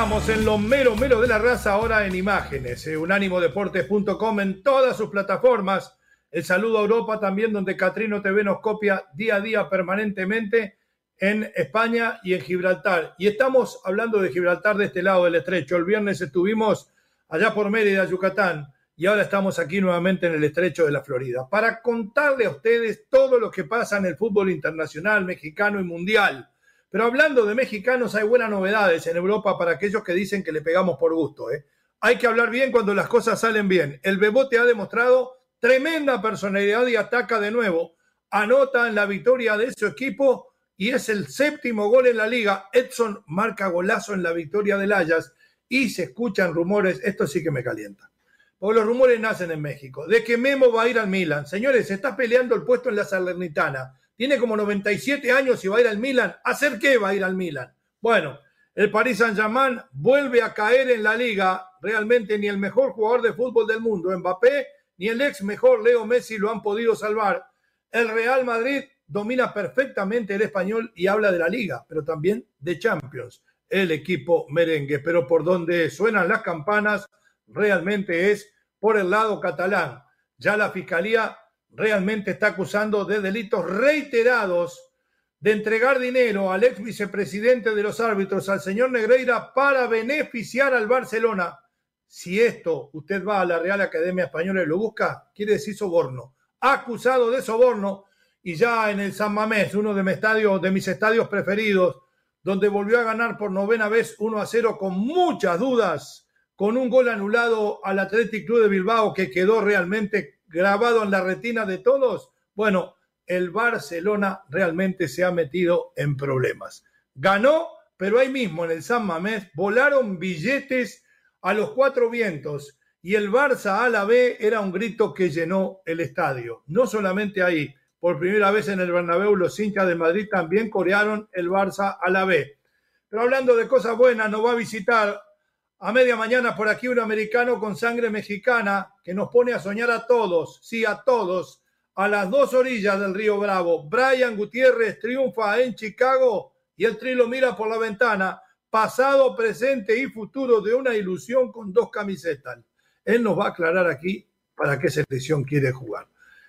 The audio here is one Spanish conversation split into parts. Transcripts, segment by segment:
Regresamos en lo mero mero de la raza ahora en imágenes. Eh, unánimodeportes.com en todas sus plataformas. El saludo a Europa también donde Catrino TV nos copia día a día permanentemente en España y en Gibraltar. Y estamos hablando de Gibraltar de este lado del estrecho. El viernes estuvimos allá por Mérida, Yucatán, y ahora estamos aquí nuevamente en el estrecho de la Florida para contarle a ustedes todo lo que pasa en el fútbol internacional, mexicano y mundial pero hablando de mexicanos, hay buenas novedades en Europa para aquellos que dicen que le pegamos por gusto. ¿eh? Hay que hablar bien cuando las cosas salen bien. El Bebote ha demostrado tremenda personalidad y ataca de nuevo. Anota en la victoria de su equipo y es el séptimo gol en la liga. Edson marca golazo en la victoria del Ayas y se escuchan rumores. Esto sí que me calienta. Porque los rumores nacen en México. De que Memo va a ir al Milan. Señores, se está peleando el puesto en la Salernitana tiene como 97 años y va a ir al Milan. ¿Hacer qué va a ir al Milan? Bueno, el Paris Saint-Germain vuelve a caer en la liga. Realmente ni el mejor jugador de fútbol del mundo, Mbappé, ni el ex mejor Leo Messi lo han podido salvar. El Real Madrid domina perfectamente el español y habla de la liga, pero también de Champions, el equipo merengue. Pero por donde suenan las campanas, realmente es por el lado catalán. Ya la fiscalía realmente está acusando de delitos reiterados de entregar dinero al ex vicepresidente de los árbitros, al señor Negreira, para beneficiar al Barcelona. Si esto usted va a la Real Academia Española y lo busca, quiere decir soborno. Acusado de soborno y ya en el San Mamés, uno de mis estadios, preferidos, donde volvió a ganar por novena vez 1 a 0 con muchas dudas, con un gol anulado al Athletic Club de Bilbao que quedó realmente grabado en la retina de todos, bueno, el Barcelona realmente se ha metido en problemas. Ganó, pero ahí mismo en el San Mamés volaron billetes a los cuatro vientos y el Barça a la B era un grito que llenó el estadio. No solamente ahí, por primera vez en el Bernabéu los hinchas de Madrid también corearon el Barça a la B. Pero hablando de cosas buenas, nos va a visitar a media mañana por aquí un americano con sangre mexicana que nos pone a soñar a todos, sí, a todos, a las dos orillas del río Bravo. Brian Gutiérrez triunfa en Chicago y el trilo mira por la ventana, pasado, presente y futuro de una ilusión con dos camisetas. Él nos va a aclarar aquí para qué selección quiere jugar.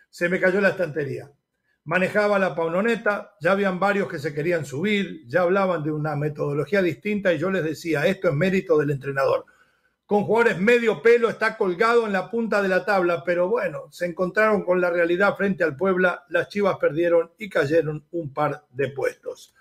Se me cayó la estantería manejaba la paunoneta, ya habían varios que se querían subir, ya hablaban de una metodología distinta y yo les decía, esto es mérito del entrenador. Con jugadores medio pelo está colgado en la punta de la tabla, pero bueno, se encontraron con la realidad frente al Puebla, las Chivas perdieron y cayeron un par de puestos.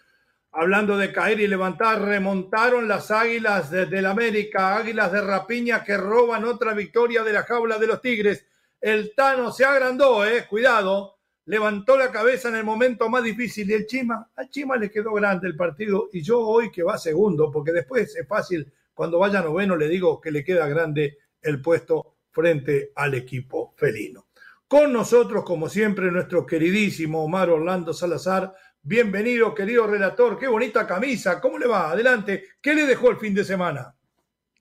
Hablando de caer y levantar, remontaron las Águilas del América, Águilas de Rapiña que roban otra victoria de la jaula de los Tigres. El Tano se agrandó, eh, cuidado, levantó la cabeza en el momento más difícil y el Chima, al Chima le quedó grande el partido y yo hoy que va segundo, porque después es fácil, cuando vaya noveno le digo que le queda grande el puesto frente al equipo felino. Con nosotros, como siempre, nuestro queridísimo Omar Orlando Salazar. Bienvenido, querido relator. Qué bonita camisa. ¿Cómo le va? Adelante. ¿Qué le dejó el fin de semana?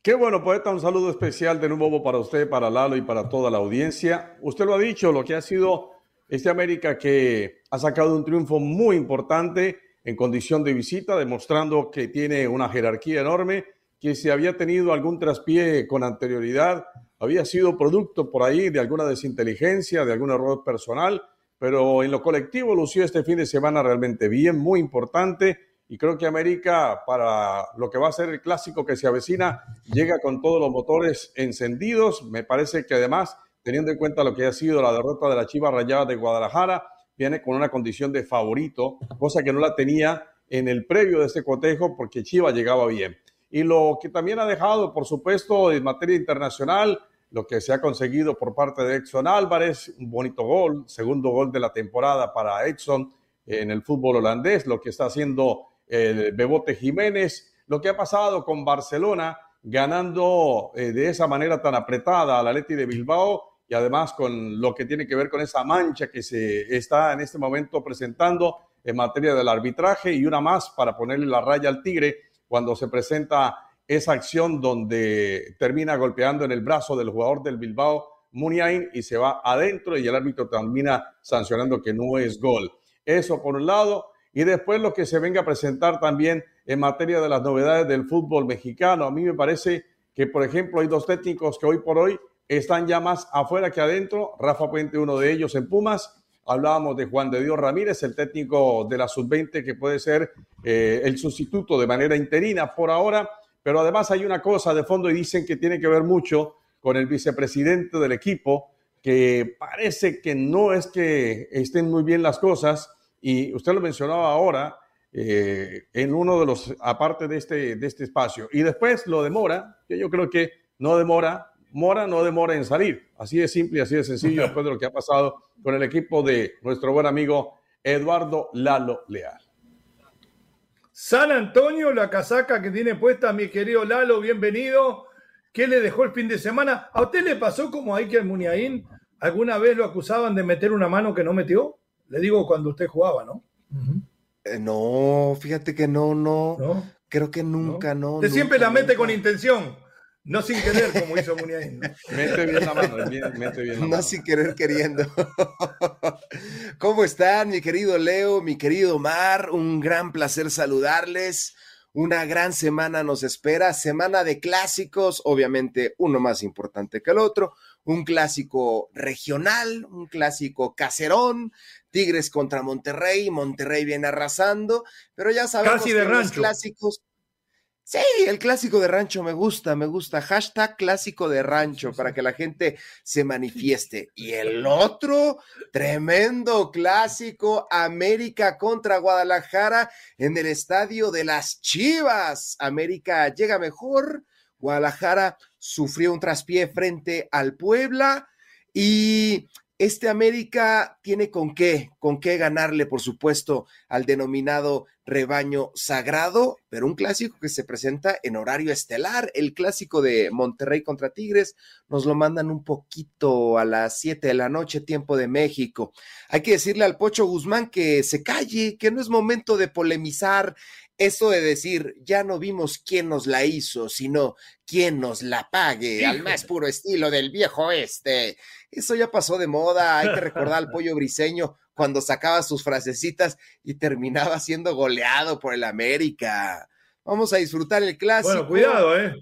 Qué bueno, poeta. Un saludo especial de nuevo para usted, para Lalo y para toda la audiencia. Usted lo ha dicho, lo que ha sido este América que ha sacado un triunfo muy importante en condición de visita, demostrando que tiene una jerarquía enorme, que si había tenido algún traspié con anterioridad, había sido producto por ahí de alguna desinteligencia, de algún error personal, pero en lo colectivo lució este fin de semana realmente bien, muy importante. Y creo que América, para lo que va a ser el clásico que se avecina, llega con todos los motores encendidos. Me parece que además, teniendo en cuenta lo que ha sido la derrota de la Chiva Rayada de Guadalajara, viene con una condición de favorito, cosa que no la tenía en el previo de este cotejo porque Chiva llegaba bien. Y lo que también ha dejado, por supuesto, en materia internacional, lo que se ha conseguido por parte de Edson Álvarez, un bonito gol, segundo gol de la temporada para Edson en el fútbol holandés, lo que está haciendo el Bebote Jiménez, lo que ha pasado con Barcelona ganando eh, de esa manera tan apretada la Leti de Bilbao y además con lo que tiene que ver con esa mancha que se está en este momento presentando en materia del arbitraje y una más para ponerle la raya al Tigre cuando se presenta esa acción donde termina golpeando en el brazo del jugador del Bilbao, Muniain, y se va adentro y el árbitro termina sancionando que no es gol. Eso por un lado. Y después lo que se venga a presentar también en materia de las novedades del fútbol mexicano. A mí me parece que, por ejemplo, hay dos técnicos que hoy por hoy están ya más afuera que adentro. Rafa Puente, uno de ellos en Pumas. Hablábamos de Juan de Dios Ramírez, el técnico de la sub-20 que puede ser eh, el sustituto de manera interina por ahora. Pero además hay una cosa de fondo y dicen que tiene que ver mucho con el vicepresidente del equipo, que parece que no es que estén muy bien las cosas, y usted lo mencionaba ahora eh, en uno de los, aparte de este, de este espacio. Y después lo demora, que yo creo que no demora, Mora no demora en salir. Así de simple y así de sencillo después de lo que ha pasado con el equipo de nuestro buen amigo Eduardo Lalo Leal. San Antonio, la casaca que tiene puesta mi querido Lalo, bienvenido. ¿Qué le dejó el fin de semana? ¿A usted le pasó como a Iker Muniain? ¿Alguna vez lo acusaban de meter una mano que no metió? Le digo cuando usted jugaba, ¿no? Eh, no, fíjate que no, no. Creo que nunca, no. Usted siempre la mete con intención. No sin querer, como hizo Muniain. Mete bien la mano, mete bien la mano. No sin querer queriendo. ¿Cómo están, mi querido Leo, mi querido Mar? Un gran placer saludarles. Una gran semana nos espera, semana de clásicos, obviamente uno más importante que el otro, un clásico regional, un clásico caserón, Tigres contra Monterrey, Monterrey viene arrasando, pero ya sabemos que los clásicos Sí, el clásico de rancho me gusta, me gusta. Hashtag clásico de rancho para que la gente se manifieste. Y el otro, tremendo clásico, América contra Guadalajara en el estadio de las Chivas. América llega mejor, Guadalajara sufrió un traspié frente al Puebla y este América tiene con qué, con qué ganarle, por supuesto, al denominado rebaño sagrado, pero un clásico que se presenta en horario estelar, el clásico de Monterrey contra Tigres, nos lo mandan un poquito a las 7 de la noche, tiempo de México. Hay que decirle al Pocho Guzmán que se calle, que no es momento de polemizar eso de decir, ya no vimos quién nos la hizo, sino quién nos la pague, al más puro estilo del viejo este. Eso ya pasó de moda, hay que recordar al pollo briseño cuando sacaba sus frasecitas y terminaba siendo goleado por el América. Vamos a disfrutar el clásico. Bueno, cuidado, ¿eh?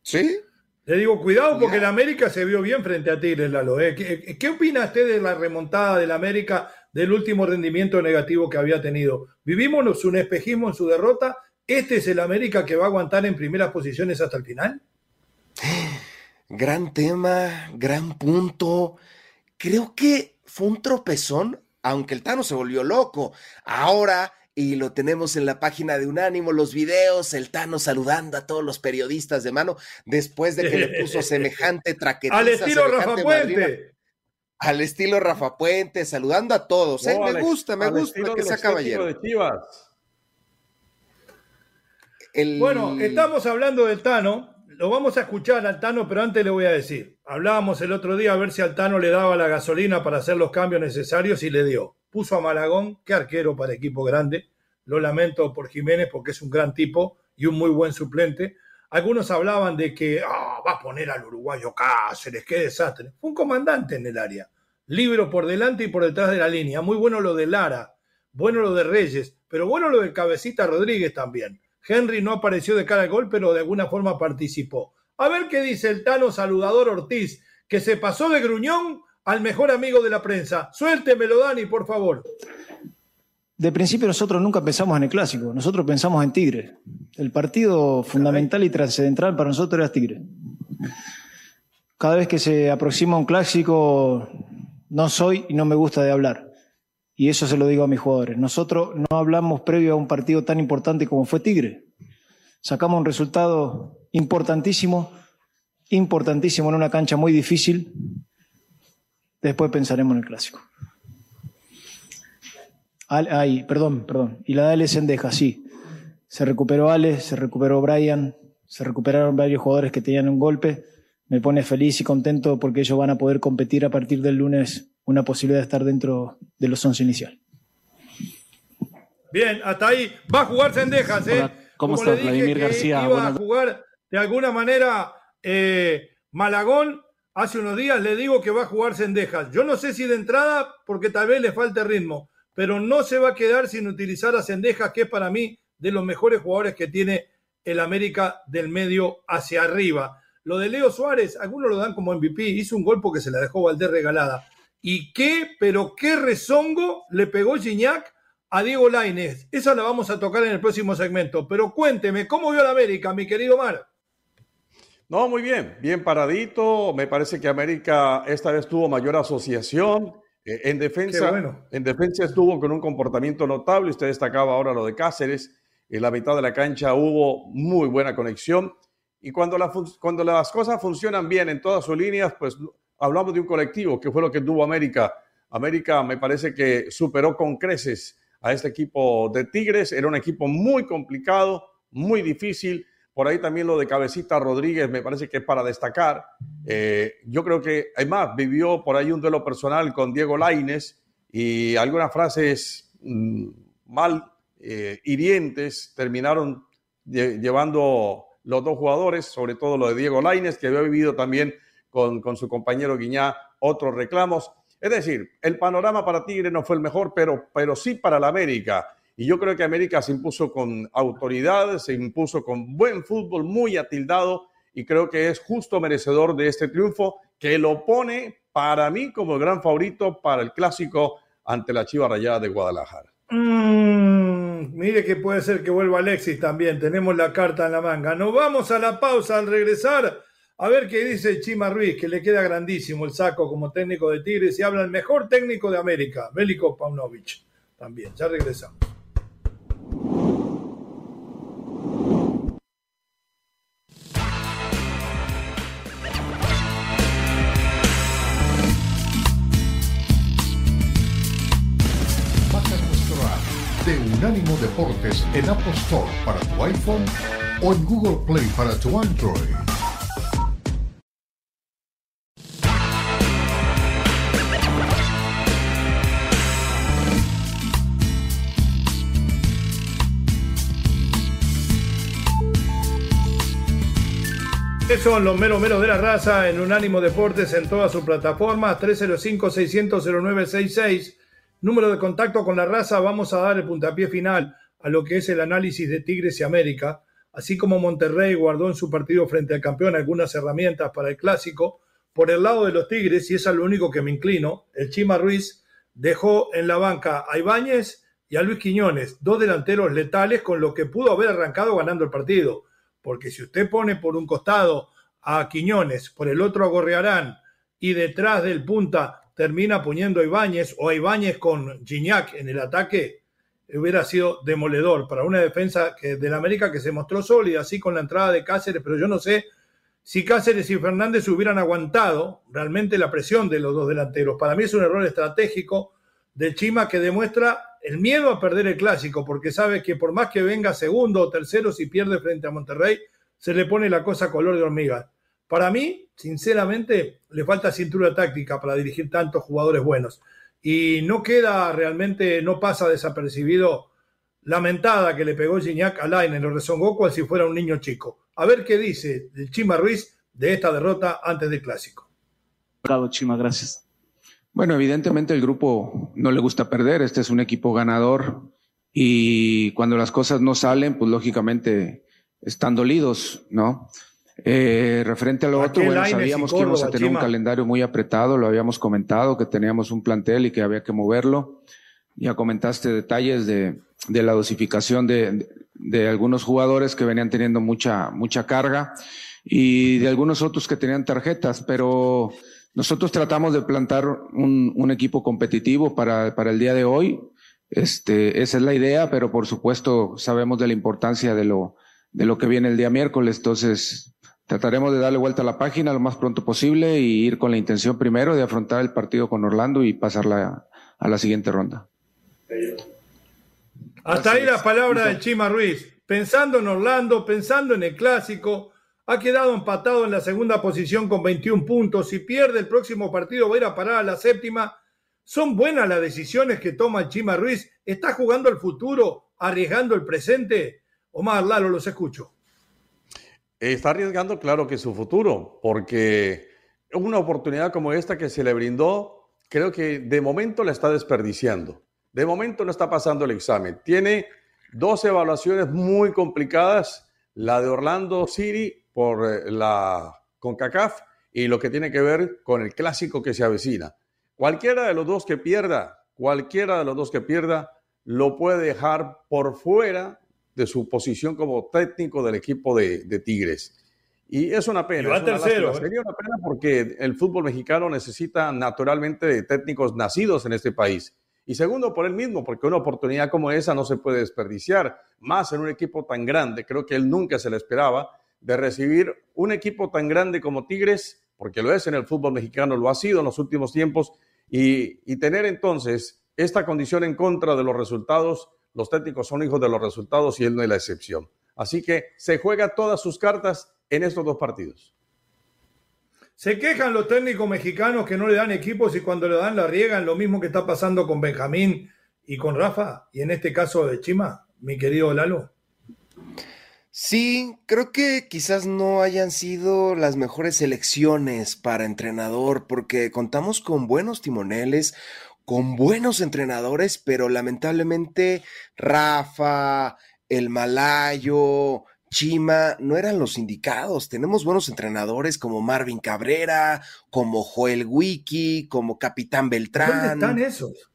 ¿Sí? Le digo, cuidado porque el América se vio bien frente a Tigres, Lalo. ¿eh? ¿Qué, ¿Qué, opina usted de la remontada del América, del último rendimiento negativo que había tenido? ¿Vivimos un espejismo en su derrota? ¿Este es el América que va a aguantar en primeras posiciones hasta el final? Gran tema, gran punto. Creo que fue un tropezón, aunque el Tano se volvió loco. Ahora y lo tenemos en la página de Unánimo, los videos, el Tano saludando a todos los periodistas de mano después de que le puso semejante traquetiza. Al estilo Rafa Puente. Al estilo Rafa Puente, saludando a todos. ¿eh? me gusta, me gusta que sea caballero. Bueno, estamos hablando del Tano. Lo vamos a escuchar al Tano, pero antes le voy a decir. Hablábamos el otro día a ver si al Tano le daba la gasolina para hacer los cambios necesarios y le dio puso a Malagón, qué arquero para equipo grande. Lo lamento por Jiménez porque es un gran tipo y un muy buen suplente. Algunos hablaban de que ah, va a poner al uruguayo Cáceres, qué desastre. Fue un comandante en el área. Libro por delante y por detrás de la línea. Muy bueno lo de Lara, bueno lo de Reyes, pero bueno lo de Cabecita Rodríguez también. Henry no apareció de cara al gol, pero de alguna forma participó. A ver qué dice el Tano Saludador Ortiz, que se pasó de gruñón al mejor amigo de la prensa. Suéltemelo, Dani, por favor. De principio nosotros nunca pensamos en el clásico, nosotros pensamos en Tigre. El partido fundamental y trascendental para nosotros era Tigre. Cada vez que se aproxima un clásico, no soy y no me gusta de hablar. Y eso se lo digo a mis jugadores. Nosotros no hablamos previo a un partido tan importante como fue Tigre. Sacamos un resultado importantísimo, importantísimo en una cancha muy difícil. Después pensaremos en el clásico. Ay, perdón, perdón. Y la de Ale Sendeja, sí. Se recuperó Ale, se recuperó Brian, se recuperaron varios jugadores que tenían un golpe. Me pone feliz y contento porque ellos van a poder competir a partir del lunes una posibilidad de estar dentro de los 11 inicial. Bien, hasta ahí. Va a jugar Sendejas, ¿eh? ¿Cómo está Vladimir García? Iba a jugar de alguna manera eh, Malagón. Hace unos días le digo que va a jugar Sendejas. Yo no sé si de entrada, porque tal vez le falte ritmo, pero no se va a quedar sin utilizar a Sendejas, que es para mí de los mejores jugadores que tiene el América del medio hacia arriba. Lo de Leo Suárez, algunos lo dan como MVP, hizo un golpe que se la dejó Valdés regalada. ¿Y qué, pero qué rezongo le pegó Gignac a Diego Lainez? Esa la vamos a tocar en el próximo segmento. Pero cuénteme, ¿cómo vio la América, mi querido Mar? No, muy bien, bien paradito. Me parece que América esta vez tuvo mayor asociación. Eh, en, defensa, en defensa estuvo con un comportamiento notable. Usted destacaba ahora lo de Cáceres. En la mitad de la cancha hubo muy buena conexión. Y cuando, cuando las cosas funcionan bien en todas sus líneas, pues hablamos de un colectivo, que fue lo que tuvo América. América me parece que superó con creces a este equipo de Tigres. Era un equipo muy complicado, muy difícil. Por ahí también lo de Cabecita Rodríguez me parece que es para destacar. Eh, yo creo que, además, vivió por ahí un duelo personal con Diego Laines y algunas frases mm, mal eh, hirientes terminaron llevando los dos jugadores, sobre todo lo de Diego Laines, que había vivido también con, con su compañero Guiñá otros reclamos. Es decir, el panorama para Tigre no fue el mejor, pero, pero sí para la América. Y yo creo que América se impuso con autoridad, se impuso con buen fútbol, muy atildado, y creo que es justo merecedor de este triunfo que lo pone para mí como el gran favorito para el clásico ante la Chiva Rayada de Guadalajara. Mm, mire que puede ser que vuelva Alexis también, tenemos la carta en la manga. Nos vamos a la pausa al regresar. A ver qué dice Chima Ruiz, que le queda grandísimo el saco como técnico de Tigres y habla el mejor técnico de América, Bélico Paunovic. También, ya regresamos. Deportes en Apple Store para tu iPhone o en Google Play para tu Android. son los meros meros de la raza en Unánimo Deportes en todas sus plataformas 305-600-0966 número de contacto con la raza, vamos a dar el puntapié final a lo que es el análisis de Tigres y América, así como Monterrey guardó en su partido frente al campeón algunas herramientas para el clásico. Por el lado de los Tigres, y es a lo único que me inclino, el Chima Ruiz dejó en la banca a Ibáñez y a Luis Quiñones, dos delanteros letales con lo que pudo haber arrancado ganando el partido. Porque si usted pone por un costado a Quiñones, por el otro a Gorrearán y detrás del punta termina poniendo a Ibáñez o a Ibáñez con Gignac en el ataque, hubiera sido demoledor para una defensa que, de la América que se mostró sólida, así con la entrada de Cáceres, pero yo no sé si Cáceres y Fernández hubieran aguantado realmente la presión de los dos delanteros. Para mí es un error estratégico de Chima que demuestra el miedo a perder el clásico, porque sabe que por más que venga segundo o tercero, si pierde frente a Monterrey, se le pone la cosa color de hormiga. Para mí, sinceramente, le falta cintura táctica para dirigir tantos jugadores buenos. Y no queda realmente, no pasa desapercibido la mentada que le pegó Gignac a Laine, lo rezongó cual si fuera un niño chico. A ver qué dice el Chima Ruiz de esta derrota antes del clásico. Bravo, Chima, gracias. Bueno, evidentemente el grupo no le gusta perder, este es un equipo ganador y cuando las cosas no salen, pues lógicamente están dolidos, ¿no? Eh, referente a lo otro, bueno, sabíamos que íbamos a tener un calendario muy apretado, lo habíamos comentado, que teníamos un plantel y que había que moverlo. Ya comentaste detalles de, de la dosificación de, de, algunos jugadores que venían teniendo mucha, mucha carga y de algunos otros que tenían tarjetas, pero nosotros tratamos de plantar un, un equipo competitivo para, para el día de hoy. Este, esa es la idea, pero por supuesto sabemos de la importancia de lo, de lo que viene el día miércoles. Entonces, trataremos de darle vuelta a la página lo más pronto posible y ir con la intención primero de afrontar el partido con Orlando y pasarla a la siguiente ronda. Hasta ahí la palabra de Chima Ruiz. Pensando en Orlando, pensando en el clásico, ha quedado empatado en la segunda posición con 21 puntos. Si pierde el próximo partido, va a ir a parar a la séptima. ¿Son buenas las decisiones que toma Chima Ruiz? ¿Está jugando el futuro, arriesgando el presente? Omar Lalo, los escucho. Está arriesgando, claro que su futuro, porque una oportunidad como esta que se le brindó, creo que de momento la está desperdiciando. De momento no está pasando el examen. Tiene dos evaluaciones muy complicadas, la de Orlando City por eh, la CONCACAF y lo que tiene que ver con el clásico que se avecina. Cualquiera de los dos que pierda, cualquiera de los dos que pierda, lo puede dejar por fuera de su posición como técnico del equipo de, Tigres. Y es una pena. Es tercero. ¿eh? Sería una pena porque el fútbol mexicano necesita naturalmente de técnicos nacidos en este país. Y segundo, por él mismo, porque una oportunidad como esa no se puede desperdiciar, más en un equipo tan grande, creo que él nunca se le esperaba, de recibir un equipo tan grande como Tigres, porque lo es en el fútbol mexicano, lo ha sido en los últimos tiempos, y, y tener entonces esta condición en contra de los resultados, los técnicos son hijos de los resultados y él no es la excepción. Así que se juega todas sus cartas en estos dos partidos. Se quejan los técnicos mexicanos que no le dan equipos y cuando le dan la riegan, lo mismo que está pasando con Benjamín y con Rafa, y en este caso de Chima, mi querido Lalo. Sí, creo que quizás no hayan sido las mejores elecciones para entrenador, porque contamos con buenos timoneles, con buenos entrenadores, pero lamentablemente Rafa, el Malayo, Chima no eran los indicados. Tenemos buenos entrenadores como Marvin Cabrera, como Joel Wiki, como Capitán Beltrán. ¿Dónde están esos?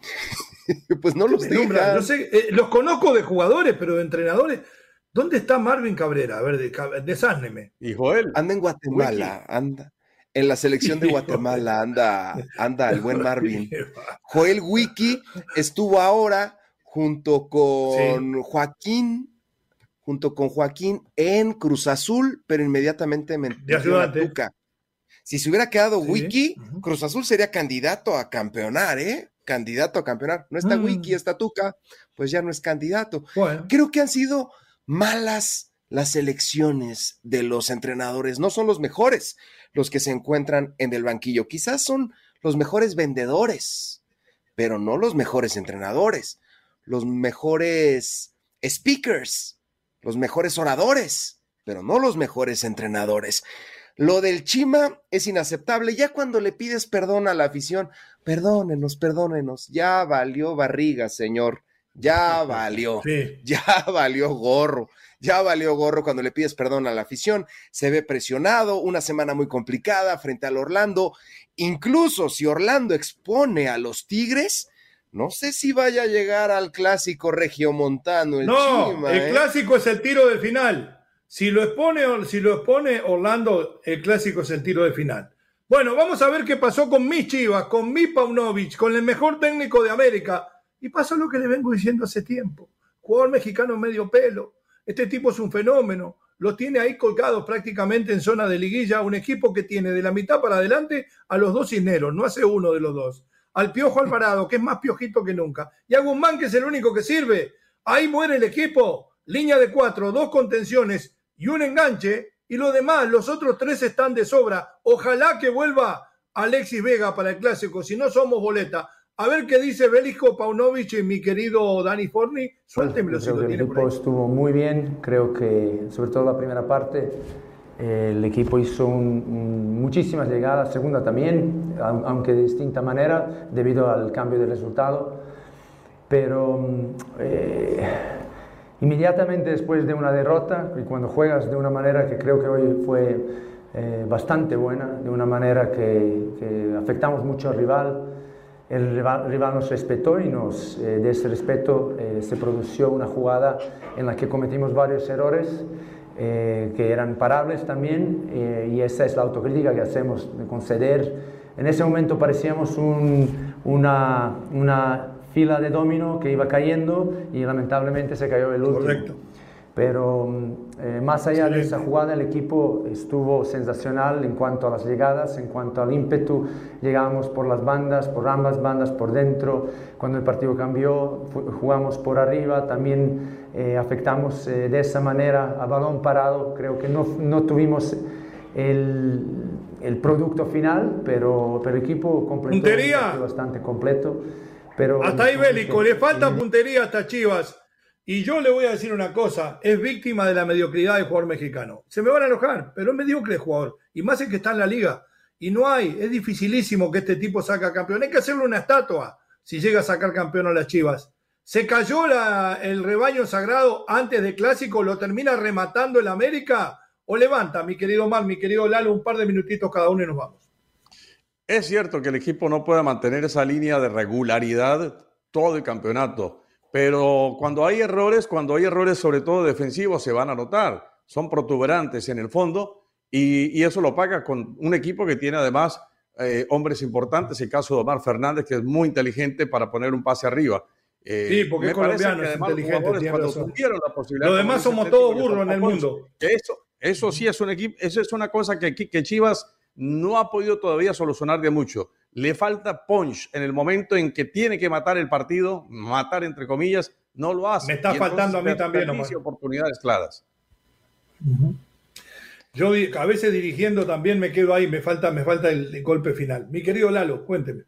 pues no los digan. No sé, eh, los conozco de jugadores, pero de entrenadores. ¿Dónde está Marvin Cabrera? A ver, desásneme. Y Joel. Anda en Guatemala, anda. En la selección de Guatemala anda, anda el buen Marvin. Joel Wiki estuvo ahora junto con Joaquín junto con Joaquín en Cruz Azul, pero inmediatamente me Tuca. Si se hubiera quedado Wiki, Cruz Azul sería candidato a campeonar, ¿eh? Candidato a campeonar. No está mm. Wiki, está Tuca, pues ya no es candidato. Creo que han sido malas las elecciones de los entrenadores. No son los mejores los que se encuentran en el banquillo. Quizás son los mejores vendedores, pero no los mejores entrenadores. Los mejores speakers, los mejores oradores, pero no los mejores entrenadores. Lo del Chima es inaceptable. Ya cuando le pides perdón a la afición, perdónenos, perdónenos, ya valió barriga, señor. Ya valió. Ya valió gorro. Ya valió gorro cuando le pides perdón a la afición. Se ve presionado, una semana muy complicada frente al Orlando. Incluso si Orlando expone a los Tigres, no sé si vaya a llegar al clásico regiomontano. El no, el ¿eh? clásico es el tiro de final. Si lo, expone, si lo expone Orlando, el clásico es el tiro de final. Bueno, vamos a ver qué pasó con mis Chivas, con mi Paunovic, con el mejor técnico de América. Y pasó lo que le vengo diciendo hace tiempo. Jugador mexicano medio pelo. Este tipo es un fenómeno. Lo tiene ahí colgados prácticamente en zona de liguilla. Un equipo que tiene de la mitad para adelante a los dos cisneros. No hace uno de los dos al Piojo Alvarado, que es más piojito que nunca, y a Guzmán, que es el único que sirve. Ahí muere el equipo. Línea de cuatro, dos contenciones y un enganche, y lo demás, los otros tres están de sobra. Ojalá que vuelva Alexis Vega para el clásico, si no somos boleta. A ver qué dice Belijo Paunovic y mi querido Dani Forni. Suéltemelo si lo el equipo estuvo muy bien, creo que sobre todo la primera parte el equipo hizo muchísimas llegadas, segunda también, aunque de distinta manera, debido al cambio de resultado. Pero eh, inmediatamente después de una derrota y cuando juegas de una manera que creo que hoy fue eh, bastante buena, de una manera que, afectamos mucho al rival, el rival, nos respetó y nos, eh, de ese respeto eh, se produjo una jugada en la que cometimos varios errores que eran parables también y esa es la autocrítica que hacemos de conceder. En ese momento parecíamos una, una fila de domino que iba cayendo y lamentablemente se cayó el último. Correcto. Pero eh, más allá de esa jugada, el equipo estuvo sensacional en cuanto a las llegadas, en cuanto al ímpetu. Llegábamos por las bandas, por ambas bandas, por dentro. Cuando el partido cambió, jugamos por arriba. También eh, afectamos eh, de esa manera a balón parado. Creo que no, no tuvimos el, el, producto final, pero, pero el equipo completó bastante completo. Hasta ahí Bélico, le falta puntería hasta Chivas. Y yo le voy a decir una cosa, es víctima de la mediocridad del jugador mexicano. Se me van a enojar, pero es mediocre el jugador. Y más es que está en la liga. Y no hay, es dificilísimo que este tipo saque campeón. Hay que hacerle una estatua si llega a sacar campeón a las Chivas. Se cayó el rebaño sagrado antes de clásico, lo termina rematando el América o levanta, mi querido Mar, mi querido Lalo, un par de minutitos cada uno y nos vamos. Es cierto que el equipo no puede mantener esa línea de regularidad todo el campeonato, pero cuando hay errores, cuando hay errores sobre todo defensivos, se van a notar. Son protuberantes en el fondo y, eso lo paga con un equipo que tiene además eh, hombres importantes, el caso de Omar Fernández, que es muy inteligente para poner un pase arriba. Eh, sí, porque es colombiano, es inteligente. Los demás somos todos burros en el mundo. Eso, eso sí es un equipo, eso es una cosa que, que Chivas no ha podido todavía solucionar de mucho. Le falta punch en el momento en que tiene que matar el partido, matar entre comillas, no lo hace. Me está faltando a mí también. oportunidades claras. Yo a veces dirigiendo también me quedo ahí, me falta, me falta el, golpe final. Mi querido Lalo, cuénteme.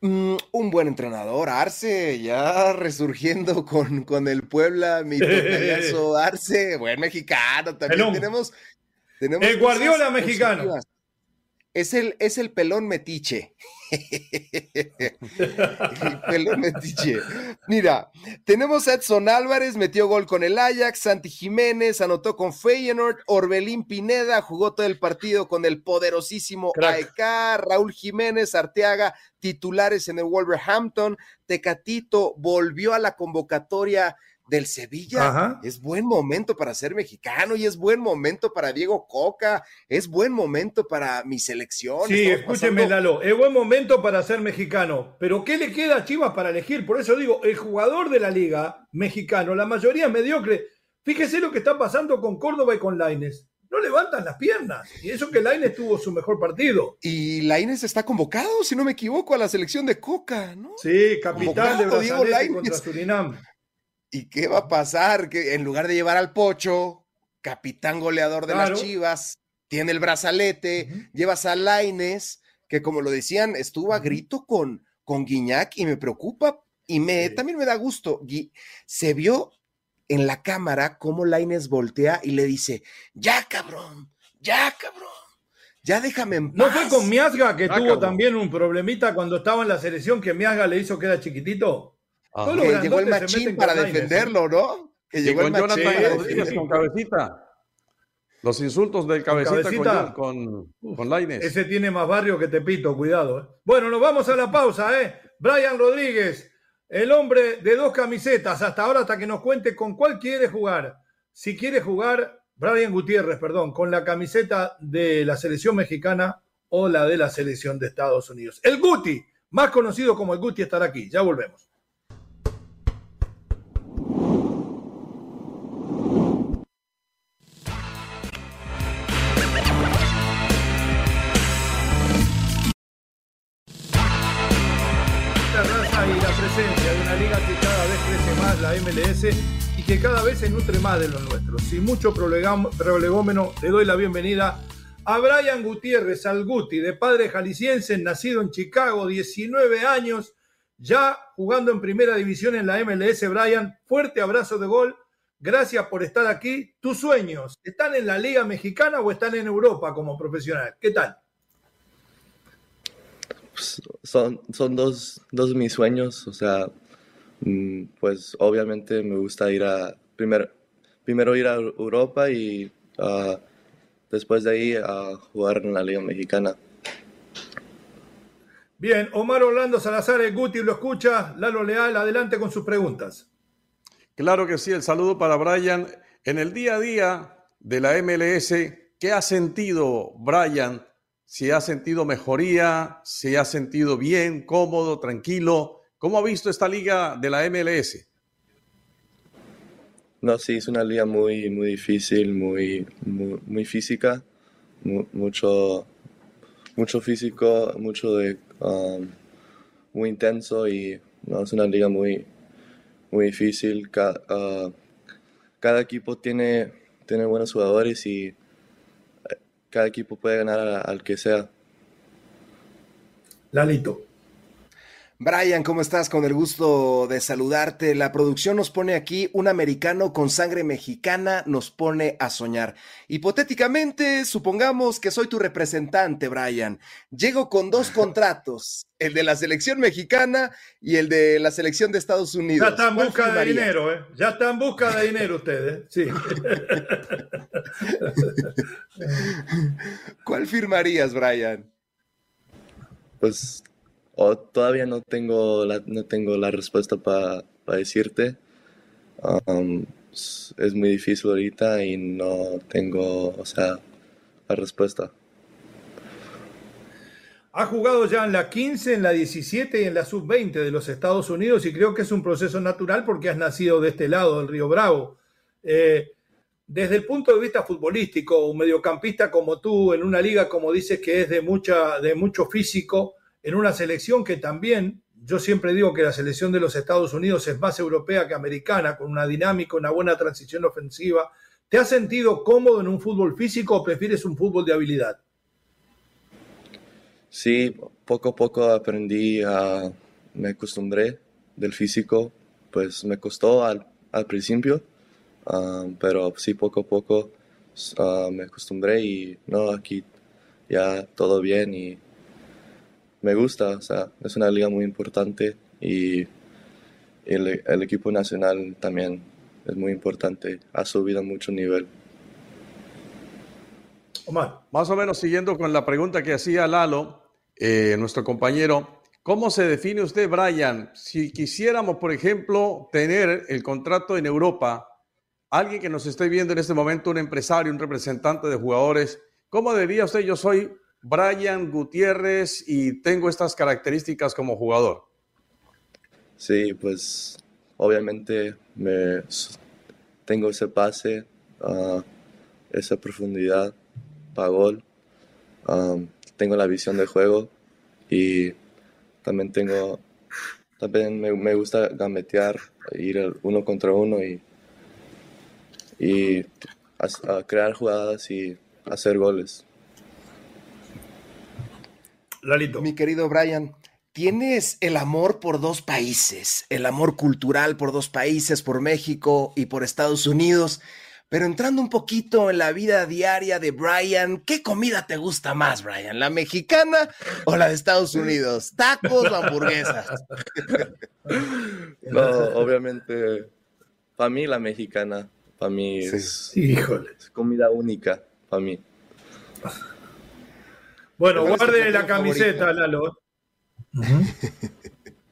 Mm, un buen entrenador, Arce, ya resurgiendo con, con el Puebla, mi Arce, buen mexicano, también tenemos el Guardiola mexicano. Es el, es el pelón metiche. el pelón metiche. Mira, tenemos a Edson Álvarez, metió gol con el Ajax, Santi Jiménez anotó con Feyenoord, Orbelín Pineda jugó todo el partido con el poderosísimo AEK, Raúl Jiménez, Arteaga, titulares en el Wolverhampton, Tecatito volvió a la convocatoria del Sevilla. Es buen momento para ser mexicano y es buen momento para Diego Coca, es buen momento para mi selección. Sí, escúcheme, Lalo, es buen momento para ser mexicano, pero ¿qué le queda a Chivas para elegir? Por eso digo, el jugador de la liga mexicano, la mayoría es mediocre. Fíjese lo que está pasando con Córdoba y con Laines. No levantan las piernas. Y eso que Laines tuvo su mejor partido. Y Laines está convocado, si no me equivoco, a la selección de Coca, ¿no? Sí, capitán de Brasil contra Surinam. ¿Y qué va a pasar? Que en lugar de llevar al Pocho, capitán goleador de las Chivas, tiene el brazalete, llevas a Laines, que como lo decían, estuvo a grito con, con Guiñac y me preocupa y me, también me da gusto. Se vio en la cámara cómo Laines voltea y le dice, ya cabrón, ya cabrón. Ya déjame en ¿No fue con Miasga que tuvo también un problemita cuando estaba en la selección que Miasga le hizo que era chiquitito? Que llegó el machín para defenderlo, ¿no? Que llegó el machín. Rodríguez con cabecita. Los insultos del cabecita, con, con, Laines. Ese tiene más barrio que Tepito, cuidado. ¿eh? Bueno, nos vamos a la pausa, ¿eh? Brian Rodríguez, el hombre de dos camisetas, hasta ahora, hasta que nos cuente con cuál quiere jugar. Si quiere jugar, Brian Gutiérrez, perdón, con la camiseta de la selección mexicana o la de la selección de Estados Unidos. El Guti, más conocido como el Guti, estará aquí. Ya volvemos. MLS y que cada vez se nutre más de los nuestros. Sin mucho prolegómeno, le doy la bienvenida a Brian Gutiérrez, al Guti, de padre jalisciense, nacido en Chicago, 19 años, ya jugando en primera división en la MLS. Brian, fuerte abrazo de gol. Gracias por estar aquí. Tus sueños, ¿están en la Liga Mexicana o están en Europa como profesional? ¿Qué tal? Son, son dos, dos mis sueños, o sea, pues obviamente me gusta ir a, primero, primero ir a Europa y uh, después de ahí a jugar en la Liga Mexicana. Bien, Omar Orlando Salazar, el Guti lo escucha, Lalo Leal, adelante con sus preguntas. Claro que sí, el saludo para Brian. En el día a día de la MLS, ¿qué ha sentido Brian? Si ha sentido mejoría, si ha sentido bien, cómodo, tranquilo. ¿Cómo ha visto esta liga de la MLS? No, sí, es una liga muy, muy difícil, muy, muy, física, mucho, mucho físico, mucho de, um, muy intenso y no, es una liga muy, muy difícil. Uh, cada, equipo tiene, tiene buenos jugadores y eh, cada equipo puede ganar al que sea. Lalito. Brian, ¿cómo estás? Con el gusto de saludarte. La producción nos pone aquí un americano con sangre mexicana, nos pone a soñar. Hipotéticamente, supongamos que soy tu representante, Brian. Llego con dos contratos, el de la selección mexicana y el de la selección de Estados Unidos. Ya está en busca de dinero, ¿eh? Ya está en busca de dinero ustedes, sí. ¿Cuál firmarías, Brian? Pues o todavía no tengo la, no tengo la respuesta para decirte. Um, es muy difícil ahorita y no tengo, o sea, la respuesta. Ha jugado ya en la 15, en la 17 y en la sub-20 de los Estados Unidos y creo que es un proceso natural porque has nacido de este lado del Río Bravo. Eh, desde el punto de vista futbolístico, un mediocampista como tú, en una liga como dices que es de, mucha, de mucho físico, en una selección que también, yo siempre digo que la selección de los Estados Unidos es más europea que americana, con una dinámica, una buena transición ofensiva. ¿Te has sentido cómodo en un fútbol físico o prefieres un fútbol de habilidad? Sí, poco a poco aprendí me acostumbré del físico, pues me costó al, principio, ah, pero sí poco a poco ah, me acostumbré y no, aquí ya todo bien y me gusta, o sea, es una liga muy importante y el, equipo nacional también es muy importante, ha subido mucho nivel. Omar. Más o menos siguiendo con la pregunta que hacía Lalo, eh, nuestro compañero, ¿cómo se define usted, Brian? Si quisiéramos, por ejemplo, tener el contrato en Europa, alguien que nos esté viendo en este momento, un empresario, un representante de jugadores, ¿cómo diría usted, yo soy Brian Gutiérrez y tengo estas características como jugador? Sí, pues obviamente me, tengo ese pase, ah, esa profundidad para gol, tengo la visión de juego y también tengo, también me, gusta gambetear, ir uno contra uno y, y crear jugadas y hacer goles. Mi querido Brian, tienes el amor por dos países, el amor cultural por dos países, por México y por Estados Unidos. Pero entrando un poquito en la vida diaria de Brian, ¿qué comida te gusta más, Brian? ¿La mexicana o la de Estados Unidos? ¿Tacos o hamburguesas? No, obviamente, para mí la mexicana, para mí es, es comida única, para mí. Bueno, guarde la camiseta, Lalo.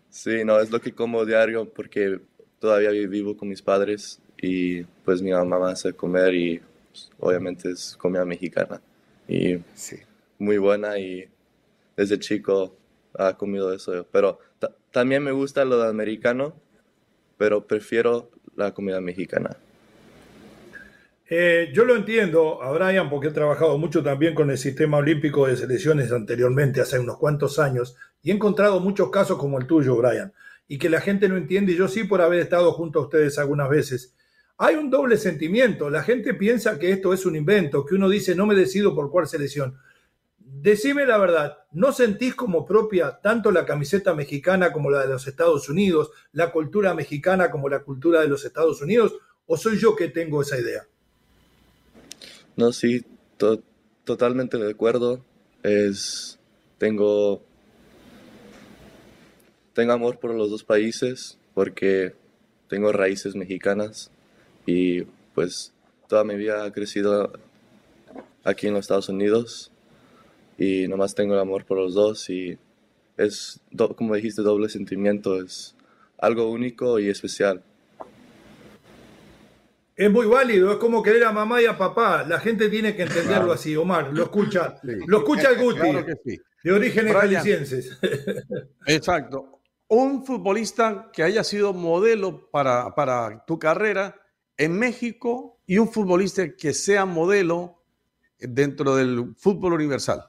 Sí, no, es lo que como diario porque todavía vivo con mis padres y pues mi mamá hace comer y pues, obviamente es comida mexicana y sí. muy buena y desde chico ha comido eso. Pero también me gusta lo de americano, pero prefiero la comida mexicana. Eh, yo lo entiendo a Brian porque he trabajado mucho también con el sistema olímpico de selecciones anteriormente, hace unos cuantos años, y he encontrado muchos casos como el tuyo, Brian, y que la gente no entiende, y yo sí por haber estado junto a ustedes algunas veces. Hay un doble sentimiento, la gente piensa que esto es un invento, que uno dice no me decido por cuál selección. Decime la verdad, ¿no sentís como propia tanto la camiseta mexicana como la de los Estados Unidos, la cultura mexicana como la cultura de los Estados Unidos, o soy yo que tengo esa idea? No, sí, totalmente de acuerdo. Es, tengo, tengo amor por los dos países porque tengo raíces mexicanas y pues toda mi vida he crecido aquí en los Estados Unidos y nomás tengo el amor por los dos y es, como dijiste, doble sentimiento, es algo único y especial. Es muy válido, es como querer a mamá y a papá. La gente tiene que entenderlo así, Omar. Lo escucha, lo escucha el Guti, de orígenes jaliscienses. Exacto. Un futbolista que haya sido modelo para, para tu carrera en México y un futbolista que sea modelo dentro del fútbol universal.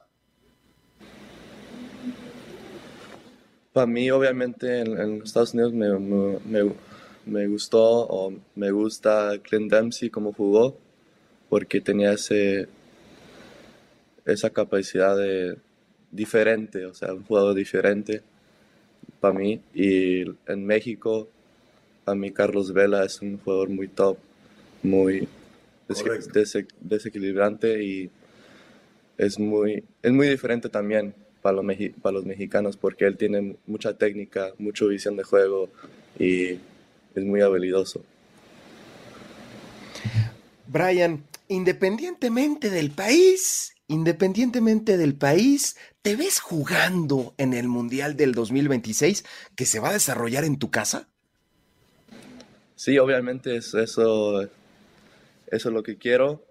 Para mí, obviamente, en, Estados Unidos me, me, gustó o me gusta Clint Dempsey como jugó, porque tenía ese, esa capacidad de diferente, o sea, un jugador diferente para mí. Y en México, a mí Carlos Vela es un jugador muy top, muy desequilibrante y es muy, es muy diferente también para los, para los mexicanos porque él tiene mucha técnica, mucha visión de juego y es muy habilidoso. Brian, independientemente del país, independientemente del país, ¿te ves jugando en el Mundial del 2026 que se va a desarrollar en tu casa? Sí, obviamente es eso, eso es lo que quiero.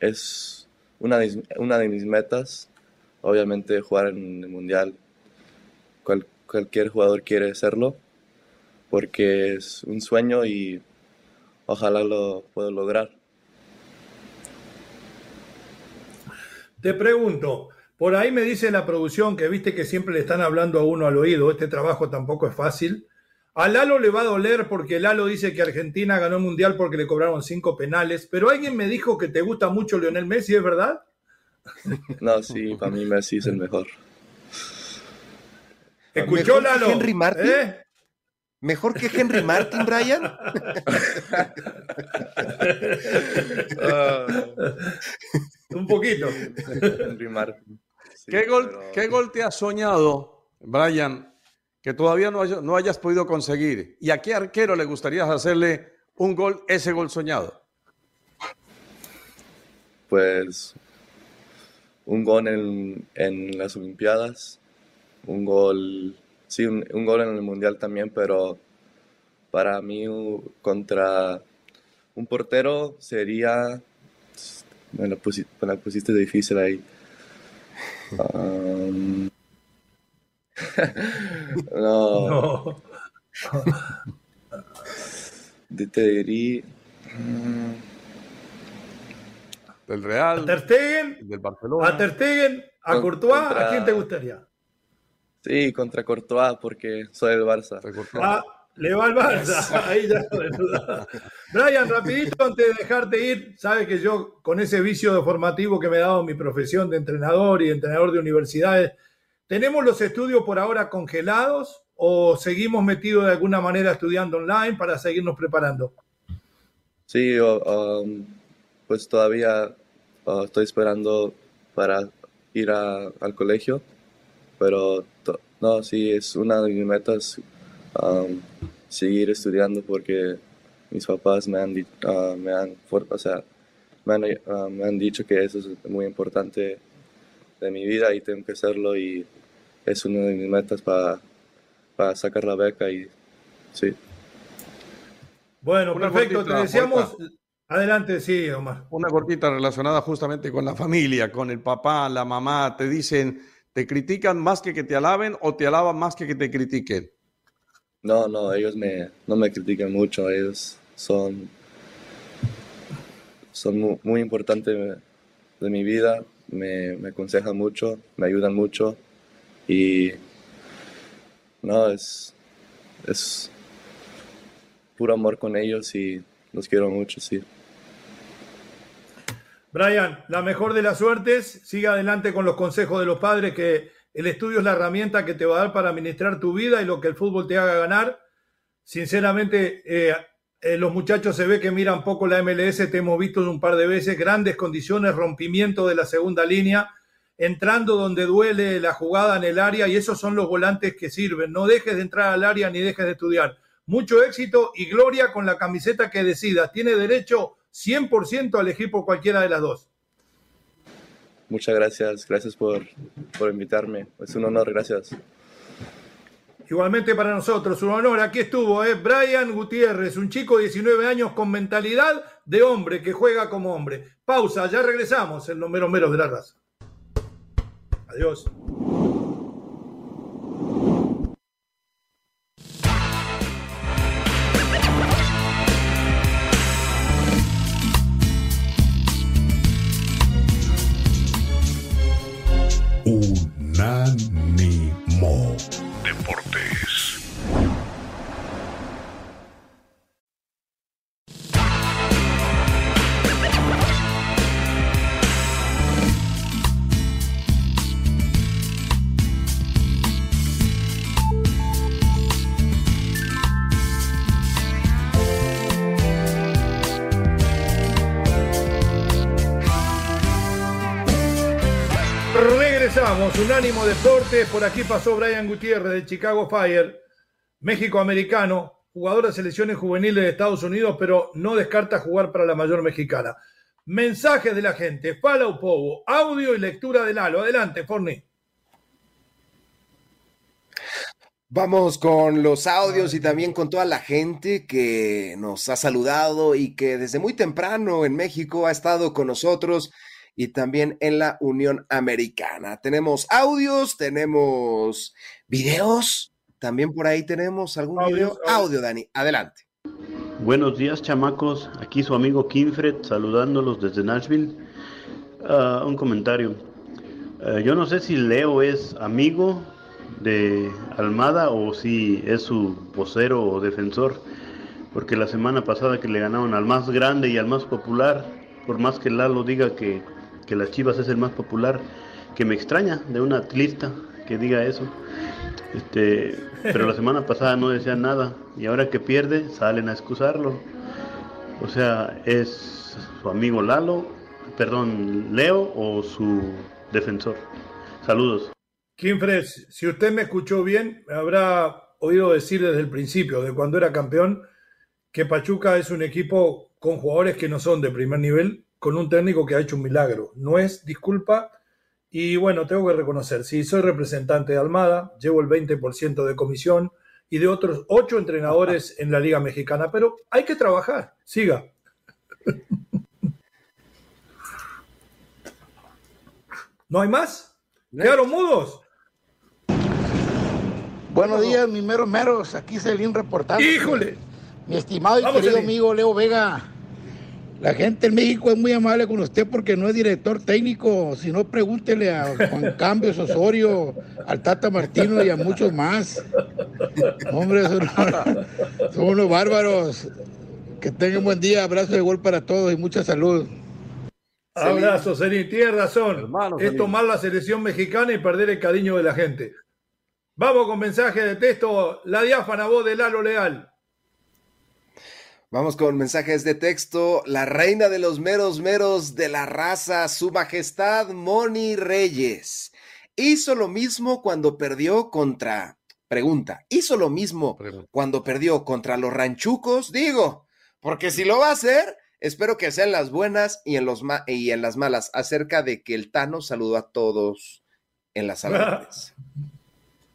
Es una una de mis metas obviamente jugar en el Mundial, cualquier jugador quiere hacerlo, porque es un sueño y ojalá lo pueda lograr. Te pregunto, por ahí me dice la producción que viste que siempre le están hablando a uno al oído, este trabajo tampoco es fácil. A Lalo le va a doler porque Lalo dice que Argentina ganó el Mundial porque le cobraron cinco penales, pero alguien me dijo que te gusta mucho Lionel Messi, ¿es verdad? No, sí, para mí Messi es el mejor. ¿Escuchó Lalo? Henry Martin? ¿Eh? ¿Mejor que Henry Martin, Brian? Un poquito. Henry Martin. ¿Qué, gol, te has soñado, Brian, que todavía no, no hayas podido conseguir? ¿Y a qué arquero le gustaría hacerle un gol, ese gol soñado? Pues un gol en, las Olimpiadas, un gol, sí, un, gol en el Mundial también, pero para mí contra un portero sería, me la, pusiste, difícil ahí. Um, no. Te diría... del Real, a Ter Stegen, del Barcelona. A Ter Stegen, a Courtois, ¿a quién te gustaría? Sí, contra Courtois, porque soy del Barça. Ah, le va al Barça, ahí ya Brian, rapidito, antes de dejarte ir, sabes que yo con ese vicio de formativo que me ha dado mi profesión de entrenador y entrenador de universidades, ¿tenemos los estudios por ahora congelados o seguimos metidos de alguna manera estudiando online para seguirnos preparando? Sí, um, pues todavía uh, estoy esperando para ir al colegio, pero no, sí, es una de mis metas um, seguir estudiando porque mis papás me han, uh, me han, o sea, me han, uh, me han dicho que eso es muy importante de mi vida y tengo que hacerlo y es una de mis metas para, para sacar la beca y sí. Bueno, perfecto, te deseamos, Adelante, sí, Omar. Una cortita relacionada justamente con la familia, con el papá, la mamá. Te dicen, ¿te critican más que que te alaben o te alaban más que que te critiquen? No, no, ellos me, no me critican mucho. Ellos son, son muy, importantes de mi vida. Me, me aconsejan mucho, me ayudan mucho. Y no, es, es puro amor con ellos y los quiero mucho, sí. Brian, la mejor de las suertes, siga adelante con los consejos de los padres, que el estudio es la herramienta que te va a dar para administrar tu vida y lo que el fútbol te haga ganar. Sinceramente, eh, eh, los muchachos se ve que miran poco la MLS, te hemos visto un par de veces, grandes condiciones, rompimiento de la segunda línea, entrando donde duele la jugada en el área y esos son los volantes que sirven. No dejes de entrar al área ni dejes de estudiar mucho éxito y gloria con la camiseta que decidas. Tiene derecho 100% a elegir por cualquiera de las dos. Muchas gracias, gracias por, por invitarme. Es un honor, gracias. Igualmente para nosotros, un honor. Aquí estuvo, ¿eh? Brian Gutiérrez, un chico de 19 años con mentalidad de hombre que juega como hombre. Pausa, ya regresamos en los meros meros de la raza. Adiós. Unánimo Deportes. Por aquí pasó Brian Gutiérrez de Chicago Fire, México americano, jugador de selecciones juveniles de Estados Unidos, pero no descarta jugar para la mayor mexicana. Mensajes de la gente, Fala Povo, audio y lectura del halo. Adelante, Forni. Vamos con los audios y también con toda la gente que nos ha saludado y que desde muy temprano en México ha estado con nosotros y también en la Unión Americana. Tenemos audios, tenemos videos, también por ahí tenemos algún video. Audio, Dani, adelante. Buenos días, chamacos. Aquí su amigo Kinfred saludándolos desde Nashville. Ah, un comentario. Ah, yo no sé si Leo es amigo de Almada o si es su vocero o defensor, porque la semana pasada que le ganaron al más grande y al más popular, por más que Lalo diga que que las Chivas es el más popular, que me extraña de un atlista que diga eso. Este, pero la semana pasada no decían nada y ahora que pierde salen a excusarlo. O sea, es su amigo Lalo, perdón, Leo o su defensor. Saludos. Fres, si usted me escuchó bien, habrá oído decir desde el principio, de cuando era campeón, que Pachuca es un equipo con jugadores que no son de primer nivel, con un técnico que ha hecho un milagro. No es disculpa. Y bueno, tengo que reconocer, si soy representante de Almada, llevo el 20% de comisión y de otros ocho entrenadores en la Liga Mexicana, pero hay que trabajar. Siga. ¿No hay más? ¿Quedaron mudos? Buenos días, mis meros meros. Aquí Celín reportando. ¡Híjole! Mi estimado y querido amigo Leo Vega. La gente en México es muy amable con usted porque no es director técnico, si no pregúntele a Juan Cambios Osorio, al Tata Martino y a muchos más. Hombre, son, unos bárbaros. Que tengan buen día, abrazo de gol para todos y mucha salud. Abrazo, Serín, tienes razón. es tomar la selección mexicana y perder el cariño de la gente. Vamos con mensaje de texto, la diáfana voz de Lalo Leal. Vamos con mensajes de texto. La reina de los meros meros de la raza, su majestad Moni Reyes. Hizo lo mismo cuando perdió contra. Pregunta, ¿hizo lo mismo cuando perdió contra los ranchucos? Digo, porque si lo va a hacer, espero que sean las buenas y en, los y en las malas, acerca de que el Tano saludó a todos en las salones.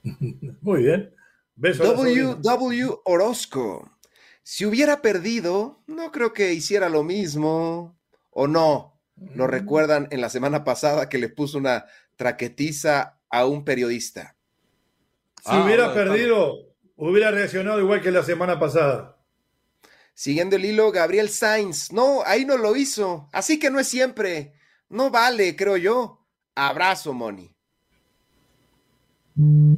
Muy bien. W, w Orozco. Si hubiera perdido, no creo que hiciera lo mismo. ¿O no? Lo recuerdan en la semana pasada que le puso una traquetiza a un periodista. Si hubiera perdido, hubiera reaccionado igual que la semana pasada. Siguiendo el hilo, Gabriel Sainz. No, ahí no lo hizo. Así que no es siempre. No vale, creo yo. Abrazo, Moni. Mm.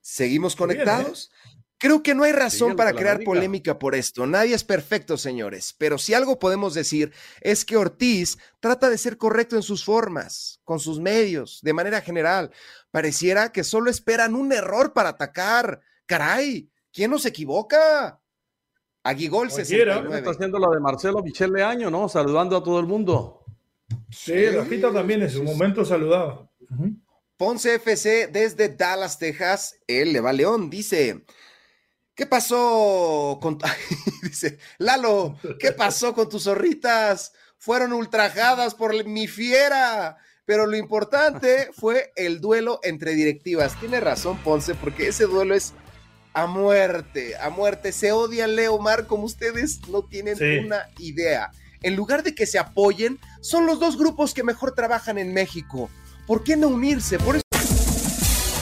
¿Seguimos ¿eh? conectados? Creo que no hay razón para crear polémica por esto. Nadie es perfecto, señores. Pero si algo podemos decir es que Ortiz trata de ser correcto en sus formas, con sus medios, de manera general. Pareciera que solo esperan un error para atacar. Caray, ¿quién nos equivoca? Aguigol se Está haciendo la de Marcelo Michel Año, ¿no? Saludando a todo el mundo. Sí, Rafita también en su momento saludaba. Ponce FC desde Dallas, Texas, él le va León, dice. ¿Qué pasó con dice Lalo? ¿Qué pasó con tus zorritas? Fueron ultrajadas por mi fiera. Pero lo importante fue el duelo entre directivas. Tiene razón Ponce, porque ese duelo es a muerte, a muerte. Se odian Leo Mar como ustedes no tienen una idea. En lugar de que se apoyen, son los dos grupos que mejor trabajan en México. ¿Por qué no unirse? Por eso...